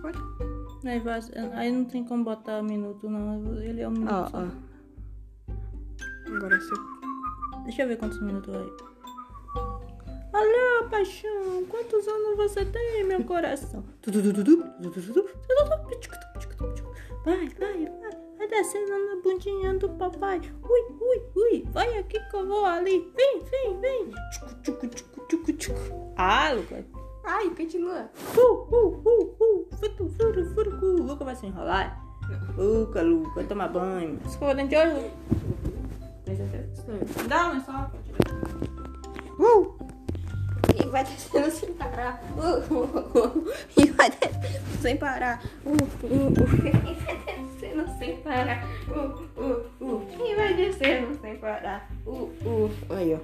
Pode? Aí, vai, aí não tem como botar minuto, não. Ele é um minuto. Ó, só. ó. Agora você. Deixa eu ver quantos minutos aí. Alô, paixão, quantos anos você tem, meu coração? Vai, vai, vai. Vai descendo na bundinha do papai. Ui, ui, ui. Vai aqui que eu vou ali. Vem, vem, vem. Ah, Lucas. Ai, continua. Uh, uh, uh, uh. Futu, furu, furu, cu. Luca vai se enrolar. Luca, Luca, toma banho. Escova dente atenção. Dá um lençol. Uh! E vai descendo sem parar. Uh, uh, uh. E vai descendo sem parar. Uh, uh, uh. E vai descendo sem parar. Uh, uh, uh. E vai descendo sem parar. Uh, uh. Aí, ó.